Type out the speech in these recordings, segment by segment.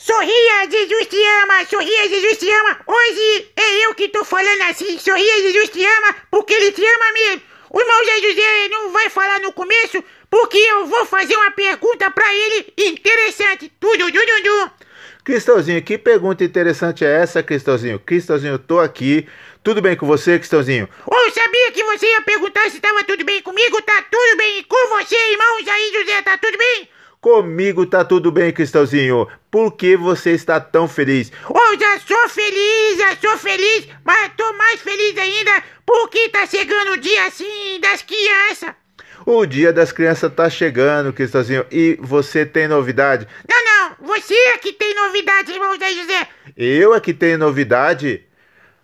Sorria, Jesus te ama, sorria, Jesus te ama. Hoje é eu que tô falando assim, sorria, Jesus te ama, porque ele te ama mesmo. O irmão Zé José não vai falar no começo, porque eu vou fazer uma pergunta pra ele interessante. Tudo, tudo, tudo. Cristãozinho, que pergunta interessante é essa, Cristãozinho? Cristãozinho, eu tô aqui. Tudo bem com você, Cristãozinho? Eu sabia que você ia perguntar se tava tudo bem comigo, tá tudo bem com você, irmão Zé José, tá tudo bem? Comigo tá tudo bem, Cristãozinho. Por que você está tão feliz? Eu já sou feliz, já sou feliz, mas tô mais feliz ainda porque tá chegando o dia assim das crianças. O dia das crianças tá chegando, Cristãozinho. E você tem novidade? Não, não, você é que tem novidade, irmão Zé José. Eu é que tenho novidade?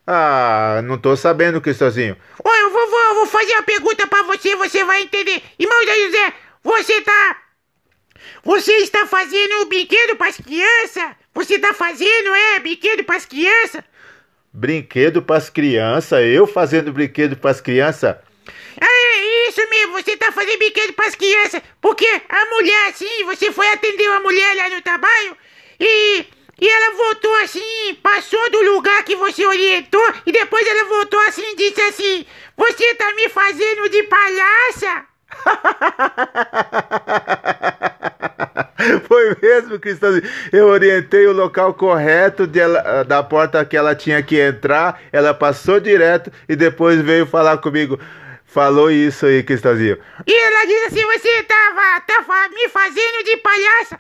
Ah, não tô sabendo, Cristãozinho. Ô, eu vou, vou, eu vou fazer uma pergunta pra você, você vai entender. Irmão Zé José, você tá. Você está fazendo brinquedo pras crianças? Você tá fazendo, é, brinquedo pras crianças? Brinquedo pras crianças? Eu fazendo brinquedo pras crianças? É isso mesmo, você tá fazendo brinquedo pras crianças. Porque a mulher, assim, você foi atender uma mulher lá no trabalho e. E ela voltou assim, passou do lugar que você orientou e depois ela voltou assim e disse assim: Você tá me fazendo de palhaça? Cristãozinho. Eu orientei o local correto ela- da porta que ela tinha que entrar. Ela passou direto e depois veio falar comigo. Falou isso aí, Cristãozinho. E ela disse assim: Você tava, tava me fazendo de palhaça.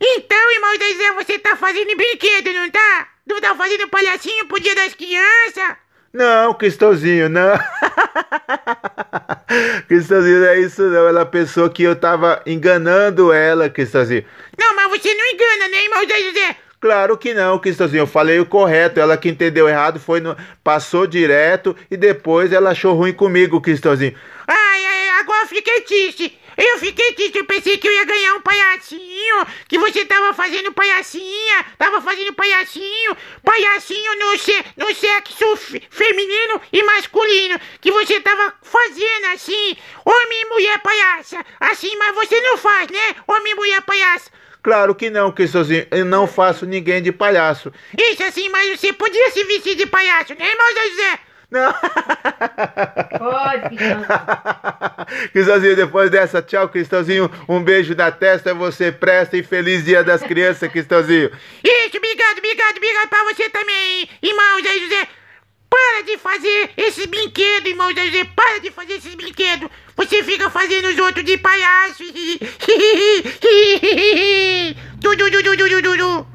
Então, irmão Zé, você tá fazendo brinquedo, não tá? Não tá fazendo palhacinho pro dia das crianças? Não, Cristãozinho, não. Cristãozinho, não é isso não. Ela pensou que eu tava enganando ela, Cristãozinho. Não, você não engana, né, irmão Zé José? Claro que não, Cristãozinho. Eu falei o correto. Ela que entendeu errado foi no... passou direto e depois ela achou ruim comigo, Cristãozinho. Ai, ai, agora eu fiquei triste. Eu fiquei triste, eu pensei que eu ia ganhar um palhacinho, que você tava fazendo palhacinha, tava fazendo palhacinho, palhacinho no, se, no sexo fe- feminino e masculino, que você tava fazendo assim, homem e mulher palhaça, assim, mas você não faz, né, homem e mulher palhaça. Claro que não, Cristãozinho. Eu não faço ninguém de palhaço. Isso assim, mas você podia se vestir de palhaço, né, irmão Zé José? Não. Pode, Cristãozinho, depois dessa, tchau, Cristãozinho. Um beijo na testa, você presta e feliz dia das crianças, Cristãozinho. Isso, obrigado, obrigado, obrigado pra você também, irmão Zé José. Para de fazer esses brinquedos, irmão Zé José. Para de fazer esses brinquedos. Você fica fazendo os outros de palhaço. 嘟嘟嘟嘟嘟嘟嘟